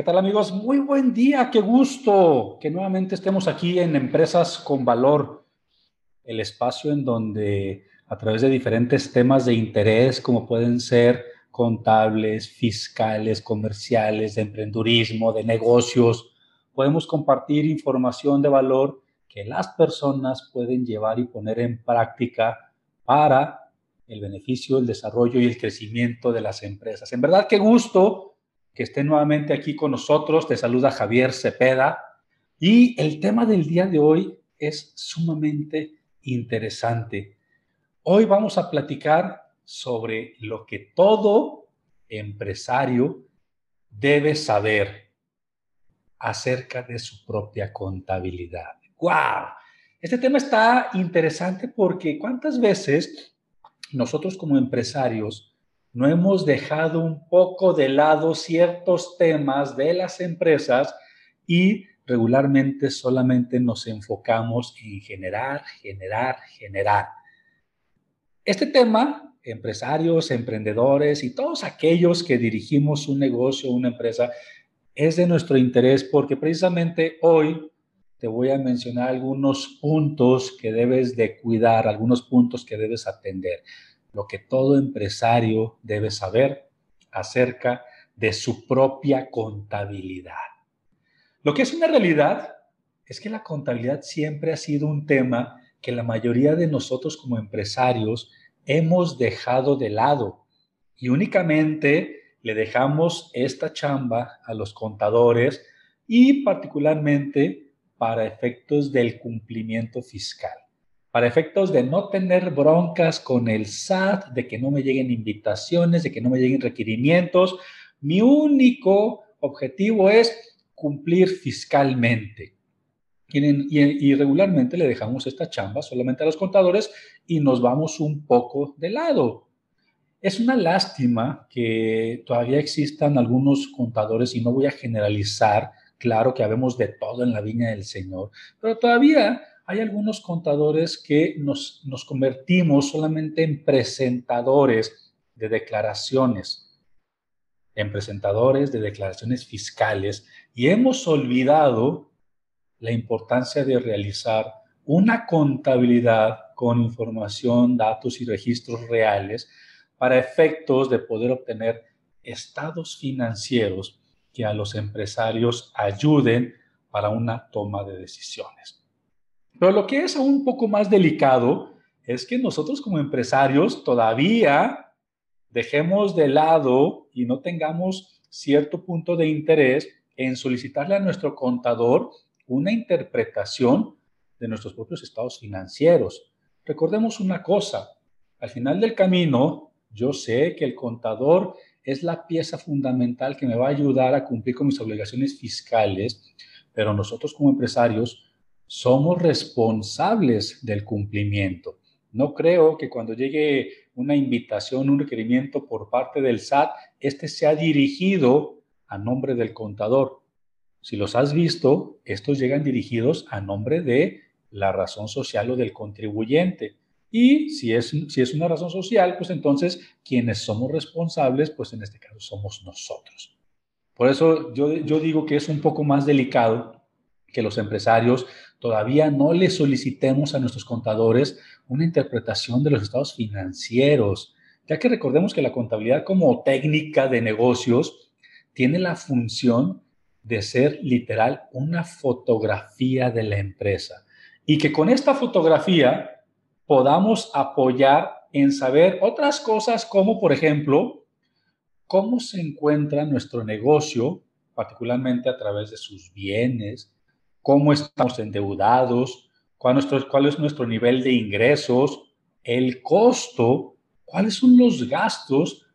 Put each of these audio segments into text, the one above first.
¿Qué tal amigos? Muy buen día, qué gusto que nuevamente estemos aquí en Empresas con Valor, el espacio en donde a través de diferentes temas de interés, como pueden ser contables, fiscales, comerciales, de emprendurismo, de negocios, podemos compartir información de valor que las personas pueden llevar y poner en práctica para el beneficio, el desarrollo y el crecimiento de las empresas. En verdad, qué gusto que esté nuevamente aquí con nosotros. Te saluda Javier Cepeda. Y el tema del día de hoy es sumamente interesante. Hoy vamos a platicar sobre lo que todo empresario debe saber acerca de su propia contabilidad. ¡Wow! Este tema está interesante porque cuántas veces nosotros como empresarios no hemos dejado un poco de lado ciertos temas de las empresas y regularmente solamente nos enfocamos en generar, generar, generar. Este tema, empresarios, emprendedores y todos aquellos que dirigimos un negocio, una empresa, es de nuestro interés porque precisamente hoy te voy a mencionar algunos puntos que debes de cuidar, algunos puntos que debes atender, lo que todo empresario debe saber acerca de su propia contabilidad. Lo que es una realidad es que la contabilidad siempre ha sido un tema que la mayoría de nosotros como empresarios hemos dejado de lado y únicamente le dejamos esta chamba a los contadores y particularmente para efectos del cumplimiento fiscal, para efectos de no tener broncas con el SAT, de que no me lleguen invitaciones, de que no me lleguen requerimientos. Mi único objetivo es cumplir fiscalmente. Y, regularmente le dejamos esta chamba solamente a los contadores y nos vamos un poco de lado. Es una lástima que todavía existan algunos contadores, y no voy a generalizar, claro que habemos de todo en la viña del Señor, pero todavía hay algunos contadores que nos, convertimos solamente en presentadores de declaraciones, en presentadores de declaraciones fiscales, y hemos olvidado la importancia de realizar una contabilidad con información, datos y registros reales para efectos de poder obtener estados financieros que a los empresarios ayuden para una toma de decisiones. Pero lo que es aún un poco más delicado es que nosotros como empresarios todavía dejemos de lado y no tengamos cierto punto de interés en solicitarle a nuestro contador una interpretación de nuestros propios estados financieros. Recordemos una cosa, al final del camino, yo sé que el contador es la pieza fundamental que me va a ayudar a cumplir con mis obligaciones fiscales, pero nosotros como empresarios somos responsables del cumplimiento. No creo que cuando llegue una invitación, un requerimiento por parte del SAT, este sea dirigido a nombre del contador. Si los has visto, estos llegan dirigidos a nombre de la razón social o del contribuyente. Y si es, si es una razón social, pues entonces quienes somos responsables, pues en este caso somos nosotros. Por eso yo, yo digo que es un poco más delicado que los empresarios todavía no le solicitemos a nuestros contadores una interpretación de los estados financieros, ya que recordemos que la contabilidad como técnica de negocios tiene la función de ser literal una fotografía de la empresa y que con esta fotografía podamos apoyar en saber otras cosas como, por ejemplo, cómo se encuentra nuestro negocio, particularmente a través de sus bienes, cómo estamos endeudados, cuál, es nuestro nivel de ingresos, el costo, cuáles son los gastos,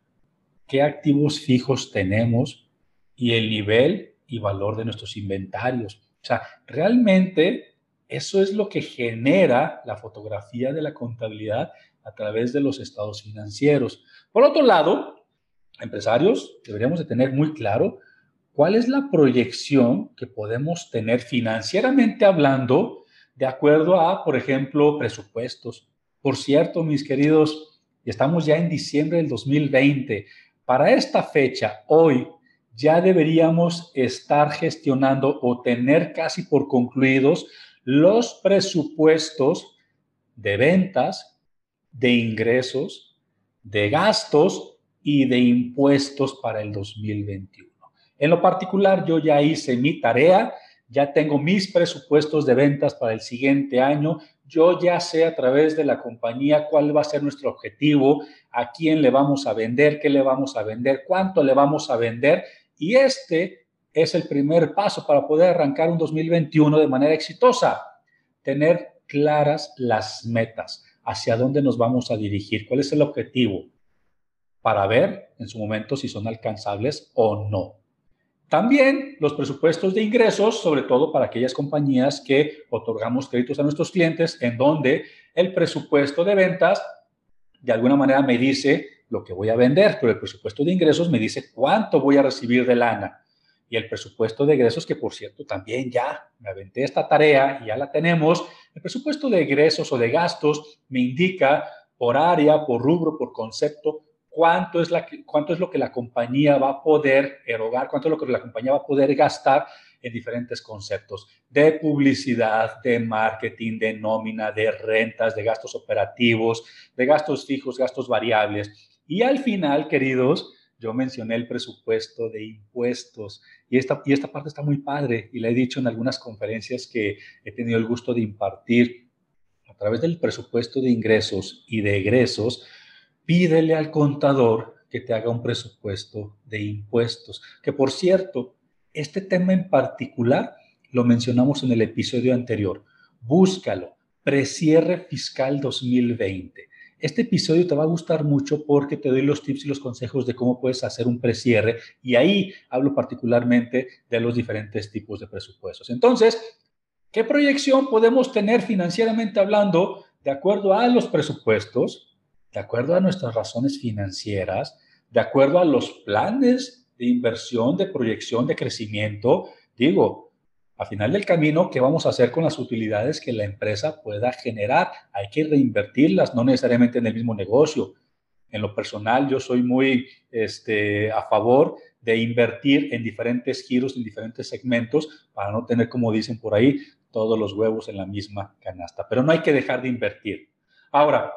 qué activos fijos tenemos y el nivel y valor de nuestros inventarios. O sea, realmente eso es lo que genera la fotografía de la contabilidad a través de los estados financieros. Por otro lado, empresarios deberíamos de tener muy claro cuál es la proyección que podemos tener financieramente hablando de acuerdo a, por ejemplo, presupuestos. Por cierto, mis queridos, estamos ya en diciembre del 2020. Para esta fecha, hoy, ya deberíamos estar gestionando o tener casi por concluidos los presupuestos de ventas, de ingresos, de gastos y de impuestos para el 2021. En lo particular, yo ya hice mi tarea, ya tengo mis presupuestos de ventas para el siguiente año, yo ya sé a través de la compañía cuál va a ser nuestro objetivo, a quién le vamos a vender, qué le vamos a vender, cuánto le vamos a vender y este es el primer paso para poder arrancar un 2021 de manera exitosa. Tener claras las metas, hacia dónde nos vamos a dirigir, cuál es el objetivo, para ver en su momento si son alcanzables o no. También los presupuestos de ingresos, sobre todo para aquellas compañías que otorgamos créditos a nuestros clientes, en donde el presupuesto de ventas de alguna manera me dice lo que voy a vender, pero el presupuesto de ingresos me dice cuánto voy a recibir de lana. Y el presupuesto de egresos, que por cierto también ya me aventé esta tarea y ya la tenemos, el presupuesto de egresos o de gastos me indica por área, por rubro, por concepto, cuánto es, la, cuánto es lo que la compañía va a poder erogar, cuánto es lo que la compañía va a poder gastar en diferentes conceptos de publicidad, de marketing, de nómina, de rentas, de gastos operativos, de gastos fijos, gastos variables. Y al final, queridos, yo mencioné el presupuesto de impuestos y esta, y esta parte está muy padre y la he dicho en algunas conferencias que he tenido el gusto de impartir. A través del presupuesto de ingresos y de egresos, pídele al contador que te haga un presupuesto de impuestos. Que por cierto, este tema en particular lo mencionamos en el episodio anterior. Búscalo, precierre fiscal 2020. Este episodio te va a gustar mucho porque te doy los tips y los consejos de cómo puedes hacer un precierre y ahí hablo particularmente de los diferentes tipos de presupuestos. Entonces, ¿qué proyección podemos tener financieramente hablando de acuerdo a los presupuestos, de acuerdo a nuestras razones financieras, de acuerdo a los planes de inversión, de proyección, de crecimiento? Digo, a final del camino, ¿qué vamos a hacer con las utilidades que la empresa pueda generar? Hay que reinvertirlas, no necesariamente en el mismo negocio. En lo personal, yo soy muy este, a favor de invertir en diferentes giros, en diferentes segmentos, para no tener, como dicen por ahí, todos los huevos en la misma canasta. Pero no hay que dejar de invertir. Ahora,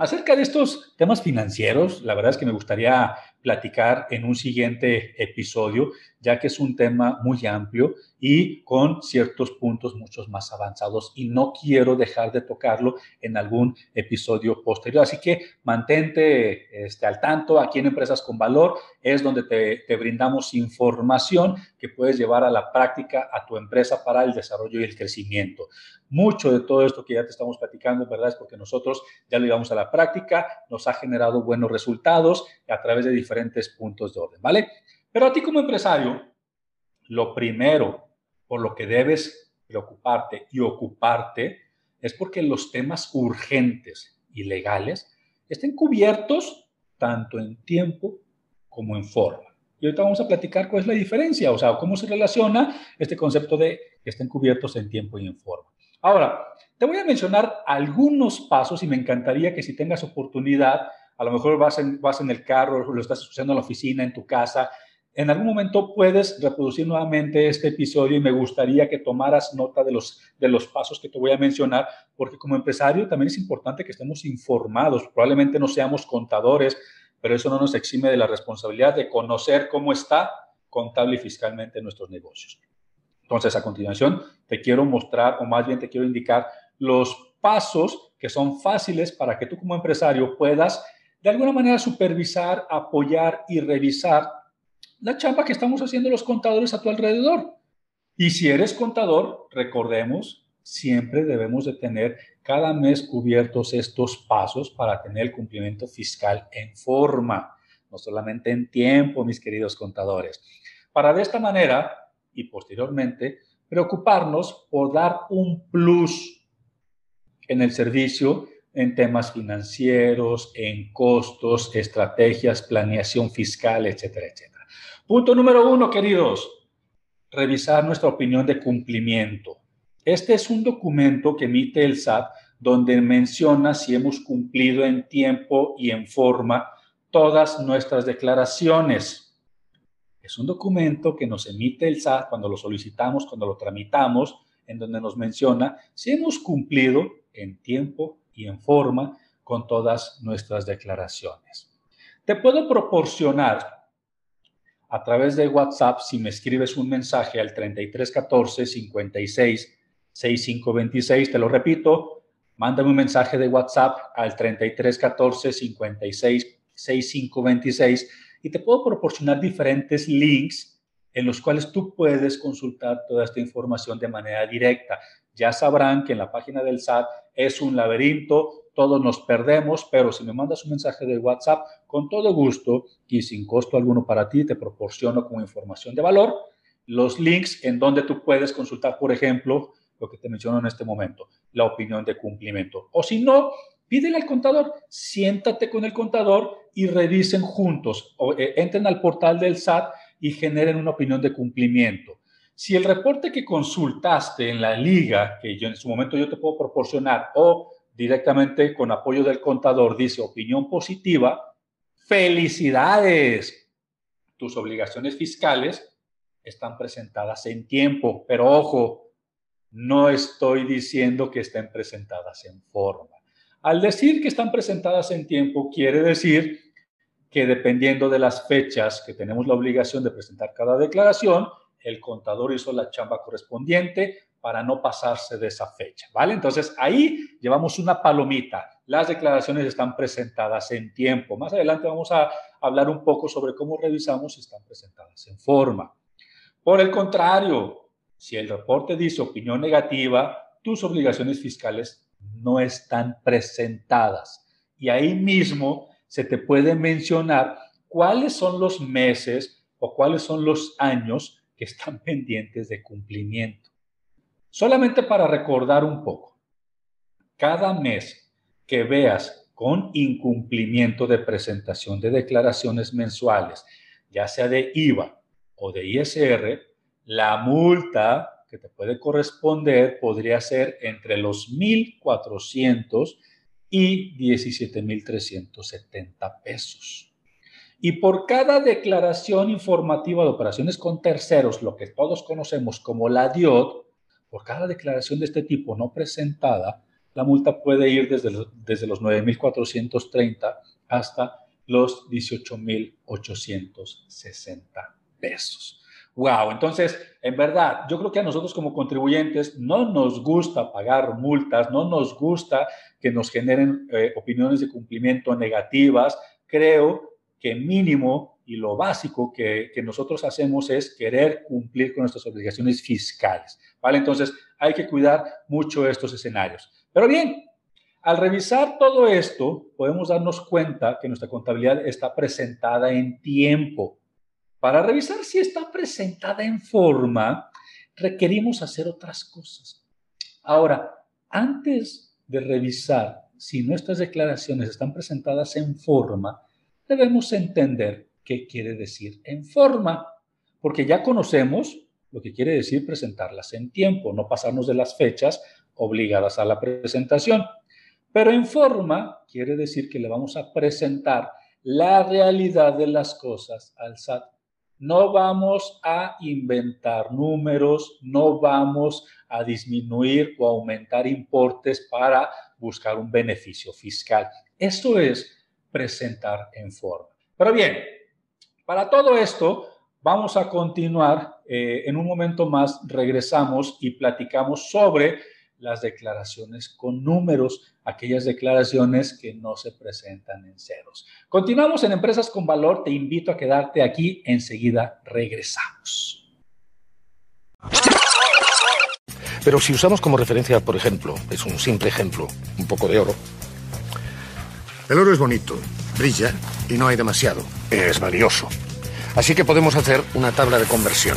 acerca de estos temas financieros, la verdad es que me gustaría platicar en un siguiente episodio, ya que es un tema muy amplio y con ciertos puntos muchos más avanzados y no quiero dejar de tocarlo en algún episodio posterior. Así que mantente este, al tanto aquí en Empresas con Valor, es donde te, te brindamos información que puedes llevar a la práctica a tu empresa para el desarrollo y el crecimiento. Mucho de todo esto que ya te estamos platicando, ¿verdad? Es porque nosotros ya lo llevamos a la práctica, nos ha generado buenos resultados a través de diferentes puntos de orden, ¿vale? Pero a ti como empresario, lo primero por lo que debes preocuparte y ocuparte es porque los temas urgentes y legales estén cubiertos tanto en tiempo como en forma. Y ahorita vamos a platicar cuál es la diferencia, o sea, cómo se relaciona este concepto de que estén cubiertos en tiempo y en forma. Ahora, te voy a mencionar algunos pasos y me encantaría que si tengas oportunidad, a lo mejor vas en, vas en el carro, lo estás escuchando en la oficina, en tu casa, en algún momento puedes reproducir nuevamente este episodio y me gustaría que tomaras nota de los, de los pasos que te voy a mencionar, porque como empresario también es importante que estemos informados. Probablemente no seamos contadores, pero eso no nos exime de la responsabilidad de conocer cómo está contable y fiscalmente nuestros negocios. Entonces, a continuación, te quiero mostrar, o más bien te quiero indicar, los pasos que son fáciles para que tú como empresario puedas de alguna manera supervisar, apoyar y revisar la chamba que estamos haciendo los contadores a tu alrededor. Y si eres contador, recordemos, siempre debemos de tener cada mes cubiertos estos pasos para tener el cumplimiento fiscal en forma, no solamente en tiempo, mis queridos contadores. Para de esta manera y posteriormente preocuparnos por dar un plus en el servicio en temas financieros, en costos, estrategias, planeación fiscal, etcétera, etcétera. Punto número uno, queridos, revisar nuestra opinión de cumplimiento. Este es un documento que emite el SAT donde menciona si hemos cumplido en tiempo y en forma todas nuestras declaraciones. Es un documento que nos emite el SAT cuando lo solicitamos, cuando lo tramitamos, en donde nos menciona si hemos cumplido en tiempo y en forma con todas nuestras declaraciones. Te puedo proporcionar a través de WhatsApp si me escribes un mensaje al 3314 56 6526, te lo repito, mándame un mensaje de WhatsApp al 3314 56 6526 y te puedo proporcionar diferentes links en los cuales tú puedes consultar toda esta información de manera directa. Ya sabrán que en la página del SAT es un laberinto, todos nos perdemos, pero si me mandas un mensaje de WhatsApp, con todo gusto y sin costo alguno para ti, te proporciono como información de valor los links en donde tú puedes consultar, por ejemplo, lo que te menciono en este momento, la opinión de cumplimiento. O si no, pídele al contador, siéntate con el contador y revisen juntos, o eh, entren al portal del SAT y generen una opinión de cumplimiento. Si el reporte que consultaste en la liga, que yo en su momento yo te puedo proporcionar, o directamente con apoyo del contador dice opinión positiva, felicidades. Tus obligaciones fiscales están presentadas en tiempo, pero ojo, no estoy diciendo que estén presentadas en forma. Al decir que están presentadas en tiempo, quiere decir que dependiendo de las fechas que tenemos la obligación de presentar cada declaración, el contador hizo la chamba correspondiente para no pasarse de esa fecha, ¿vale? Entonces ahí llevamos una palomita. Las declaraciones están presentadas en tiempo. Más adelante vamos a hablar un poco sobre cómo revisamos si están presentadas en forma. Por el contrario, si el reporte dice opinión negativa, tus obligaciones fiscales no están presentadas. Y ahí mismo se te puede mencionar cuáles son los meses o cuáles son los años que están pendientes de cumplimiento. Solamente para recordar un poco, cada mes que veas con incumplimiento de presentación de declaraciones mensuales, ya sea de IVA o de ISR, la multa que te puede corresponder podría ser entre los 1.400 y 17.370 pesos. Y por cada declaración informativa de operaciones con terceros, lo que todos conocemos como la DIOD, por cada declaración de este tipo no presentada, la multa puede ir desde los, desde los 9.430 hasta los 18.860 pesos. Wow, entonces, en verdad, yo creo que a nosotros como contribuyentes no nos gusta pagar multas, no nos gusta que nos generen eh, opiniones de cumplimiento negativas. Creo que mínimo y lo básico que, que, nosotros hacemos es querer cumplir con nuestras obligaciones fiscales. ¿Vale? Entonces, hay que cuidar mucho estos escenarios. Pero bien, al revisar todo esto, podemos darnos cuenta que nuestra contabilidad está presentada en tiempo. Para revisar si está presentada en forma, requerimos hacer otras cosas. Ahora, antes de revisar si nuestras declaraciones están presentadas en forma, debemos entender qué quiere decir en forma, porque ya conocemos lo que quiere decir presentarlas en tiempo, no pasarnos de las fechas obligadas a la presentación. Pero en forma quiere decir que le vamos a presentar la realidad de las cosas al SAT no vamos a inventar números, no vamos a disminuir o aumentar importes para buscar un beneficio fiscal. Esto es presentar en forma. Pero bien, para todo esto Vamos a continuar. Eh, en un momento más regresamos y platicamos sobre las declaraciones con números, aquellas declaraciones que no se presentan en ceros. Continuamos en Empresas con Valor. Te invito a quedarte aquí. Enseguida regresamos. Pero si usamos como referencia, por ejemplo, es un simple ejemplo, un poco de oro. El oro es bonito, brilla y no hay demasiado. Es valioso. Así que podemos hacer una tabla de conversión.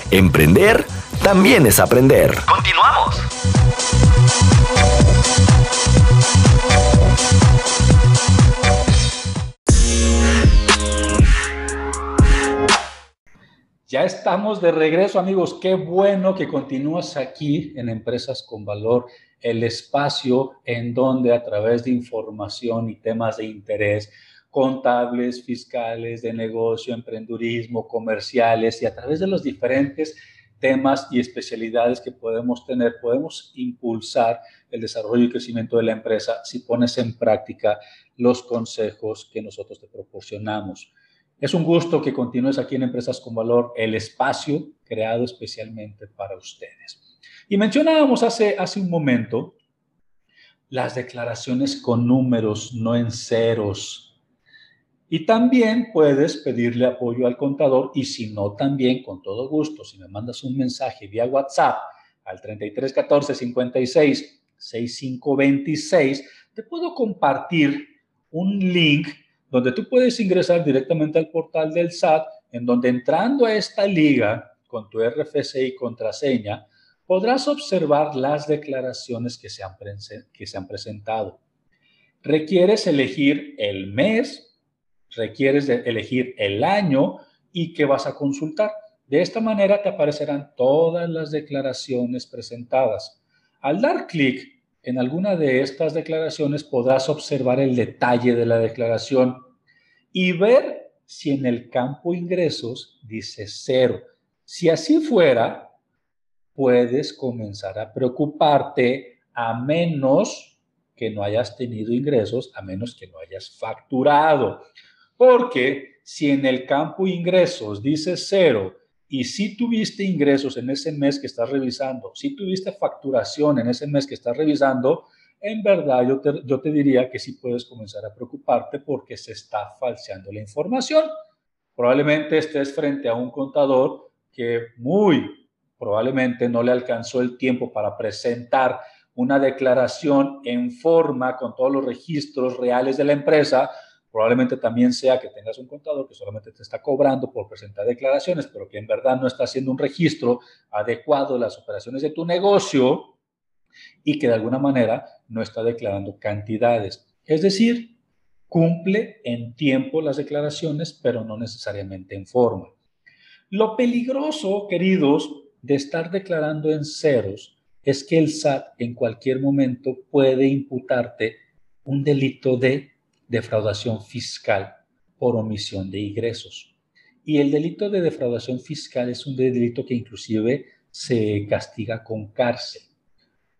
Emprender también es aprender. Continuamos. Ya estamos de regreso, amigos. Qué bueno que continúas aquí en Empresas con Valor, el espacio en donde a través de información y temas de interés contables, fiscales, de negocio, emprendurismo, comerciales y a través de los diferentes temas y especialidades que podemos tener, podemos impulsar el desarrollo y crecimiento de la empresa si pones en práctica los consejos que nosotros te proporcionamos. Es un gusto que continúes aquí en Empresas con Valor, el espacio creado especialmente para ustedes. Y mencionábamos hace, hace un momento las declaraciones con números, no en ceros. Y también puedes pedirle apoyo al contador y si no, también con todo gusto, si me mandas un mensaje vía WhatsApp al 3314 56 6526, te puedo compartir un link donde tú puedes ingresar directamente al portal del SAT, en donde entrando a esta liga con tu RFC y contraseña, podrás observar las declaraciones que se han, que se han presentado. Requieres elegir el mes, requieres elegir el año y qué vas a consultar. De esta manera te aparecerán todas las declaraciones presentadas. Al dar clic en alguna de estas declaraciones podrás observar el detalle de la declaración y ver si en el campo ingresos dice cero. Si así fuera, puedes comenzar a preocuparte a menos que no hayas tenido ingresos, a menos que no hayas facturado. Porque si en el campo ingresos dice cero y si tuviste ingresos en ese mes que estás revisando, si tuviste facturación en ese mes que estás revisando, en verdad yo te, yo te diría que sí puedes comenzar a preocuparte porque se está falseando la información. Probablemente estés frente a un contador que muy probablemente no le alcanzó el tiempo para presentar una declaración en forma con todos los registros reales de la empresa Probablemente también sea que tengas un contador que solamente te está cobrando por presentar declaraciones, pero que en verdad no está haciendo un registro adecuado de las operaciones de tu negocio y que de alguna manera no está declarando cantidades. Es decir, cumple en tiempo las declaraciones, pero no necesariamente en forma. Lo peligroso, queridos, de estar declarando en ceros es que el SAT en cualquier momento puede imputarte un delito de defraudación fiscal por omisión de ingresos. Y el delito de defraudación fiscal es un delito que inclusive se castiga con cárcel,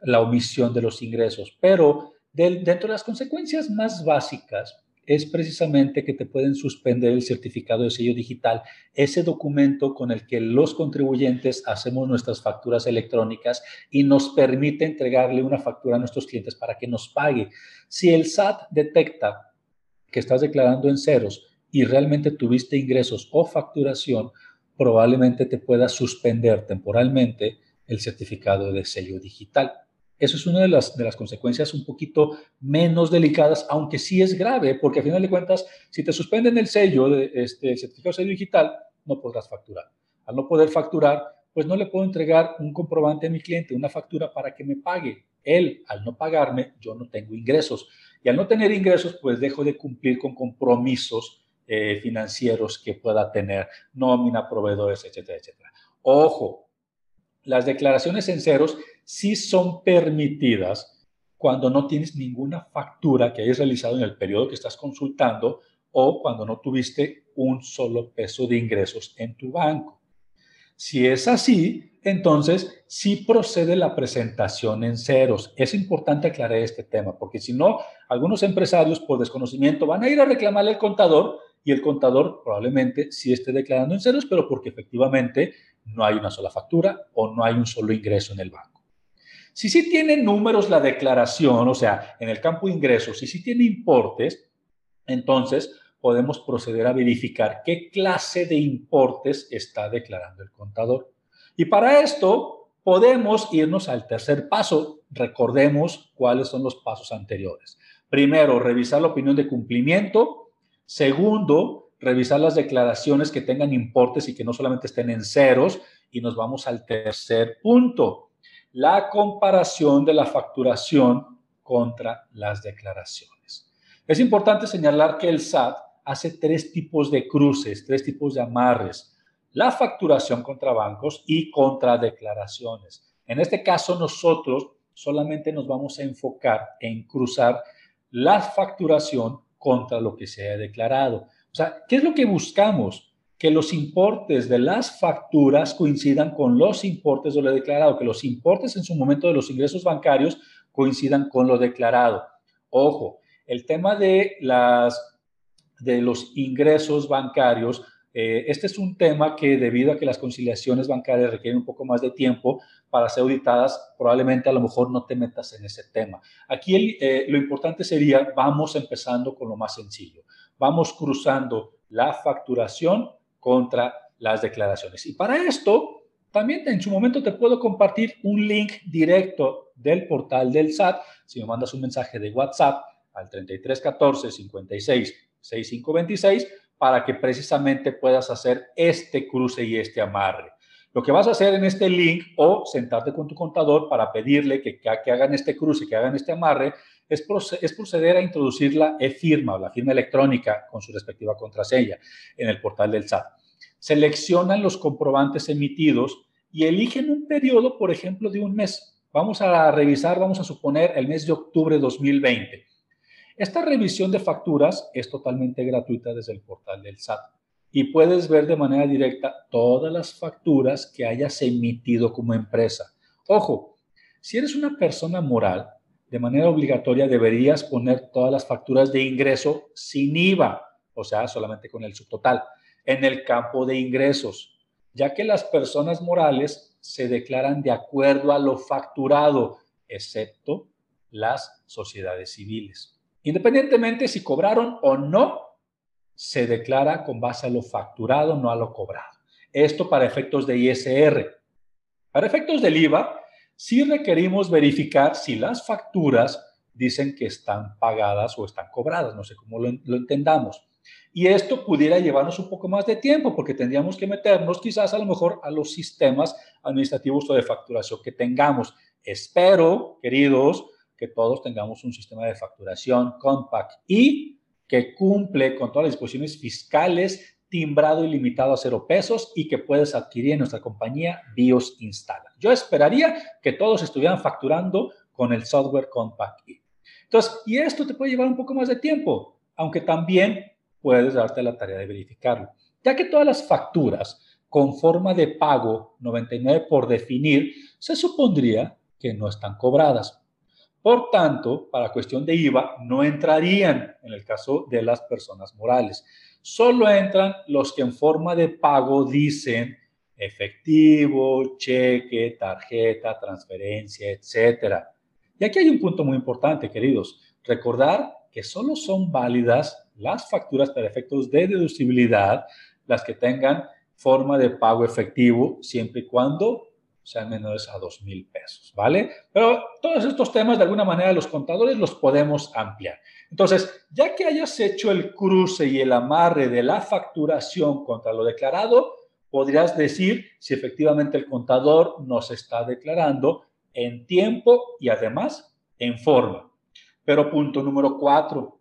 la omisión de los ingresos. Pero dentro de las consecuencias más básicas es precisamente que te pueden suspender el certificado de sello digital, ese documento con el que los contribuyentes hacemos nuestras facturas electrónicas y nos permite entregarle una factura a nuestros clientes para que nos pague. Si el SAT detecta que estás declarando en ceros y realmente tuviste ingresos o facturación, probablemente te pueda suspender temporalmente el certificado de sello digital. Eso es una de las, de las consecuencias un poquito menos delicadas, aunque sí es grave, porque a final de cuentas, si te suspenden el sello de este certificado de sello digital, no podrás facturar. Al no poder facturar, pues no le puedo entregar un comprobante a mi cliente, una factura para que me pague. Él, al no pagarme, yo no tengo ingresos. Y al no tener ingresos, pues dejo de cumplir con compromisos eh, financieros que pueda tener, nómina, proveedores, etcétera, etcétera. Ojo, las declaraciones en ceros sí son permitidas cuando no tienes ninguna factura que hayas realizado en el periodo que estás consultando o cuando no tuviste un solo peso de ingresos en tu banco. Si es así, entonces sí procede la presentación en ceros. Es importante aclarar este tema, porque si no, algunos empresarios por desconocimiento van a ir a reclamarle al contador y el contador probablemente sí esté declarando en ceros, pero porque efectivamente no hay una sola factura o no hay un solo ingreso en el banco. Si sí tiene números la declaración, o sea, en el campo ingresos, si sí tiene importes, entonces podemos proceder a verificar qué clase de importes está declarando el contador. Y para esto podemos irnos al tercer paso. Recordemos cuáles son los pasos anteriores. Primero, revisar la opinión de cumplimiento. Segundo, revisar las declaraciones que tengan importes y que no solamente estén en ceros. Y nos vamos al tercer punto, la comparación de la facturación contra las declaraciones. Es importante señalar que el SAT hace tres tipos de cruces, tres tipos de amarres. La facturación contra bancos y contra declaraciones. En este caso, nosotros solamente nos vamos a enfocar en cruzar la facturación contra lo que se ha declarado. O sea, ¿qué es lo que buscamos? Que los importes de las facturas coincidan con los importes de lo declarado, que los importes en su momento de los ingresos bancarios coincidan con lo declarado. Ojo, el tema de las de los ingresos bancarios. Eh, este es un tema que debido a que las conciliaciones bancarias requieren un poco más de tiempo para ser auditadas, probablemente a lo mejor no te metas en ese tema. Aquí eh, lo importante sería, vamos empezando con lo más sencillo. Vamos cruzando la facturación contra las declaraciones. Y para esto, también en su momento te puedo compartir un link directo del portal del SAT. Si me mandas un mensaje de WhatsApp al 3314 56 6526 para que precisamente puedas hacer este cruce y este amarre. Lo que vas a hacer en este link o sentarte con tu contador para pedirle que, que, hagan este cruce, que hagan este amarre, es, proceder a introducir la e-firma o la firma electrónica con su respectiva contraseña en el portal del SAT. Seleccionan los comprobantes emitidos y eligen un periodo, por ejemplo, de un mes. Vamos a revisar, vamos a suponer el mes de octubre de 2020. Esta revisión de facturas es totalmente gratuita desde el portal del SAT y puedes ver de manera directa todas las facturas que hayas emitido como empresa. Ojo, si eres una persona moral, de manera obligatoria deberías poner todas las facturas de ingreso sin IVA, o sea, solamente con el subtotal, en el campo de ingresos, ya que las personas morales se declaran de acuerdo a lo facturado, excepto las sociedades civiles. Independientemente si cobraron o no, se declara con base a lo facturado, no a lo cobrado. Esto para efectos de ISR. Para efectos del IVA, sí requerimos verificar si las facturas dicen que están pagadas o están cobradas, no sé cómo lo, lo entendamos. Y esto pudiera llevarnos un poco más de tiempo porque tendríamos que meternos quizás a lo mejor a los sistemas administrativos o de facturación que tengamos. Espero, queridos, que todos tengamos un sistema de facturación compact y que cumple con todas las disposiciones fiscales, timbrado y limitado a cero pesos y que puedes adquirir en nuestra compañía BIOS Instala. Yo esperaría que todos estuvieran facturando con el software Compact. Entonces, y esto te puede llevar un poco más de tiempo, aunque también puedes darte la tarea de verificarlo, ya que todas las facturas con forma de pago 99 por definir, se supondría que no están cobradas. Por tanto, para cuestión de IVA, no entrarían en el caso de las personas morales. Solo entran los que en forma de pago dicen efectivo, cheque, tarjeta, transferencia, etc. Y aquí hay un punto muy importante, queridos. Recordar que solo son válidas las facturas para efectos de deducibilidad, las que tengan forma de pago efectivo, siempre y cuando sean menores a dos mil pesos, ¿vale? Pero todos estos temas, de alguna manera, los contadores los podemos ampliar. Entonces, ya que hayas hecho el cruce y el amarre de la facturación contra lo declarado, podrías decir si efectivamente el contador nos está declarando en tiempo y además en forma. Pero punto número cuatro,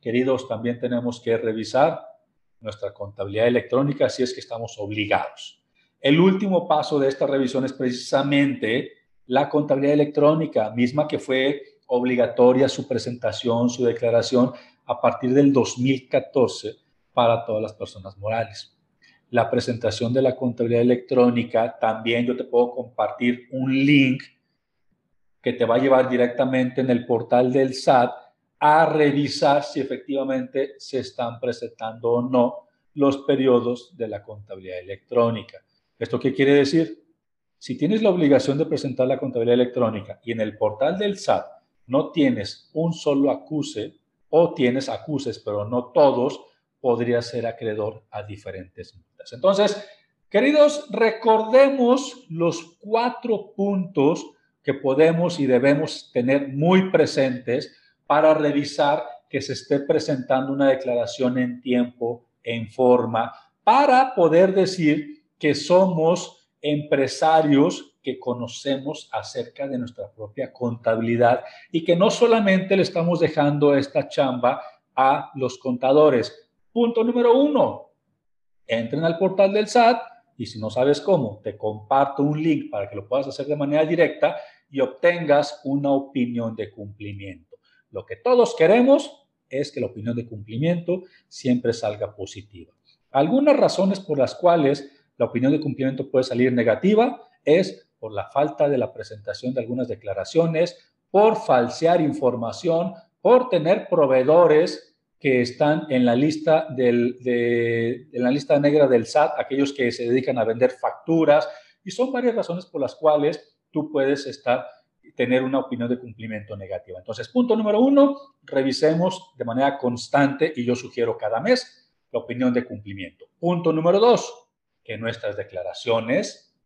queridos, también tenemos que revisar nuestra contabilidad electrónica si es que estamos obligados. El último paso de esta revisión es precisamente la contabilidad electrónica, misma que fue obligatoria su presentación, su declaración a partir del 2014 para todas las personas morales. La presentación de la contabilidad electrónica, también yo te puedo compartir un link que te va a llevar directamente en el portal del SAT a revisar si efectivamente se están presentando o no los periodos de la contabilidad electrónica. ¿Esto qué quiere decir? Si tienes la obligación de presentar la contabilidad electrónica y en el portal del SAT no tienes un solo acuse o tienes acuses, pero no todos, podría ser acreedor a diferentes multas. Entonces, queridos, recordemos los cuatro puntos que podemos y debemos tener muy presentes para revisar que se esté presentando una declaración en tiempo, en forma, para poder decir que somos empresarios que conocemos acerca de nuestra propia contabilidad y que no solamente le estamos dejando esta chamba a los contadores. Punto número uno, entren al portal del SAT y si no sabes cómo, te comparto un link para que lo puedas hacer de manera directa y obtengas una opinión de cumplimiento. Lo que todos queremos es que la opinión de cumplimiento siempre salga positiva. Algunas razones por las cuales la opinión de cumplimiento puede salir negativa es por la falta de la presentación de algunas declaraciones, por falsear información, por tener proveedores que están en la lista, de, en la lista negra del SAT, aquellos que se dedican a vender facturas, y son varias razones por las cuales tú puedes estar tener una opinión de cumplimiento negativa. Entonces, punto número uno, revisemos de manera constante y yo sugiero cada mes la opinión de cumplimiento. Punto número dos, que nuestras declaraciones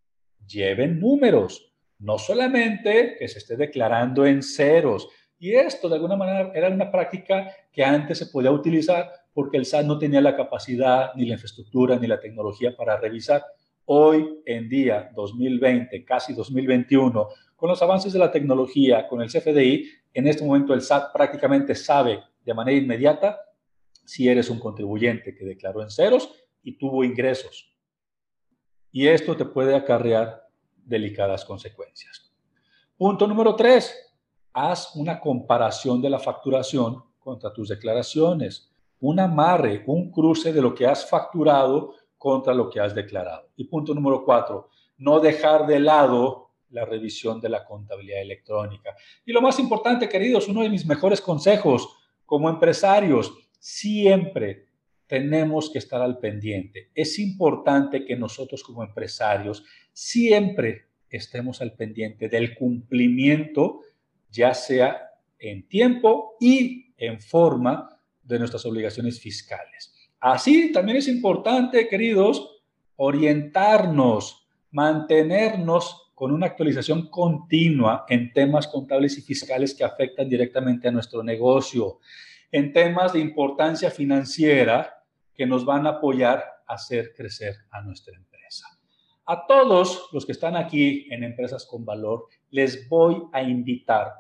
lleven números, no solamente que se esté declarando en ceros. Y esto de alguna manera era una práctica que antes se podía utilizar porque el SAT no tenía la capacidad, ni la infraestructura, ni la tecnología para revisar. Hoy en día, 2020, casi 2021, con los avances de la tecnología, con el CFDI, en este momento el SAT prácticamente sabe de manera inmediata si eres un contribuyente que declaró en ceros y tuvo ingresos y esto te puede acarrear delicadas consecuencias. Punto número tres, haz una comparación de la facturación contra tus declaraciones, un amarre, un cruce de lo que has facturado contra lo que has declarado. Y punto número cuatro, no dejar de lado la revisión de la contabilidad electrónica. Y lo más importante, queridos, uno de mis mejores consejos como empresarios, siempre tenemos que estar al pendiente. Es importante que nosotros como empresarios siempre estemos al pendiente del cumplimiento, ya sea en tiempo y en forma de nuestras obligaciones fiscales. Así también es importante, queridos, orientarnos, mantenernos con una actualización continua en temas contables y fiscales que afectan directamente a nuestro negocio, en temas de importancia financiera que nos van a apoyar a hacer crecer a nuestra empresa. A todos los que están aquí en Empresas con Valor, les voy a invitar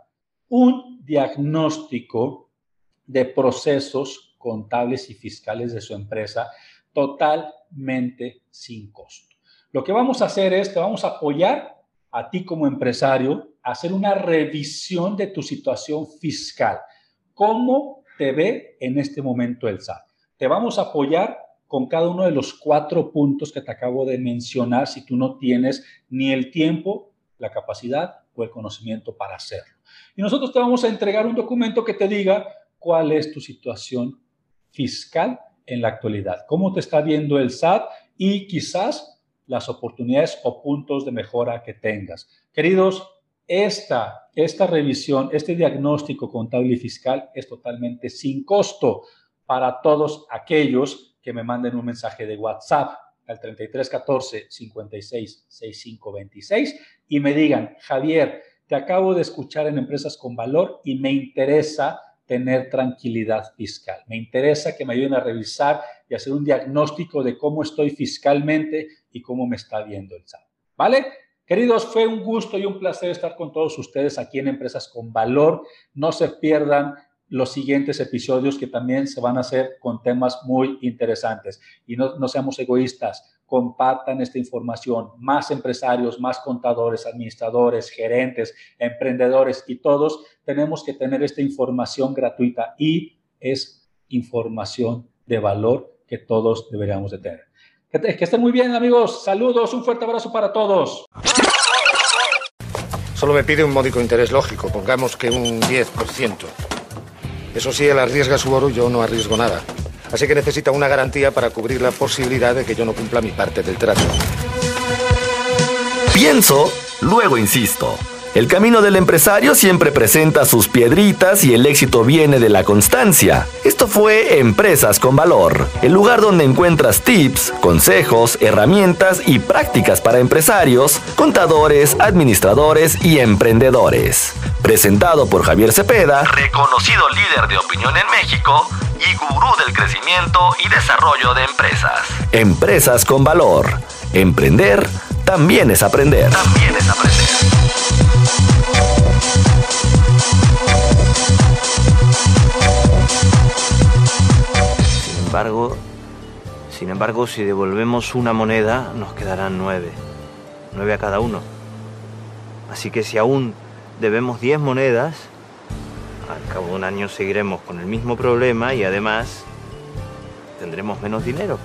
un diagnóstico de procesos contables y fiscales de su empresa totalmente sin costo. Lo que vamos a hacer es que vamos a apoyar a ti como empresario a hacer una revisión de tu situación fiscal. ¿Cómo te ve en este momento el SAT? Te vamos a apoyar con cada uno de los cuatro puntos que te acabo de mencionar si tú no tienes ni el tiempo, la capacidad o el conocimiento para hacerlo. Y nosotros te vamos a entregar un documento que te diga cuál es tu situación fiscal en la actualidad, cómo te está viendo el SAT y quizás las oportunidades o puntos de mejora que tengas. Queridos, esta, esta revisión, este diagnóstico contable y fiscal es totalmente sin costo para todos aquellos que me manden un mensaje de WhatsApp al 3314 56 65 26 y me digan, Javier, te acabo de escuchar en Empresas con Valor y me interesa tener tranquilidad fiscal. Me interesa que me ayuden a revisar y hacer un diagnóstico de cómo estoy fiscalmente y cómo me está viendo el SAT. ¿Vale? Queridos, fue un gusto y un placer estar con todos ustedes aquí en Empresas con Valor. No se pierdan los siguientes episodios que también se van a hacer con temas muy interesantes. Y no, no seamos egoístas, compartan esta información. Más empresarios, más contadores, administradores, gerentes, emprendedores y todos tenemos que tener esta información gratuita y es información de valor que todos deberíamos de tener. Que, que estén muy bien amigos, saludos, un fuerte abrazo para todos. Solo me pide un módico interés lógico, pongamos que un 10%. Eso sí, él arriesga su oro yo no arriesgo nada. Así que necesita una garantía para cubrir la posibilidad de que yo no cumpla mi parte del trato. Pienso, luego insisto. El camino del empresario siempre presenta sus piedritas y el éxito viene de la constancia. Esto fue Empresas con Valor, el lugar donde encuentras tips, consejos, herramientas y prácticas para empresarios, contadores, administradores y emprendedores. Presentado por Javier Cepeda, reconocido líder de opinión en México y gurú del crecimiento y desarrollo de empresas. Empresas con Valor. Emprender también es aprender. También es aprender. embargo, sin embargo, si devolvemos una moneda, nos quedarán nueve. Nueve a cada uno. Así que si aún debemos diez monedas, al cabo de un año seguiremos con el mismo problema y además tendremos menos dinero.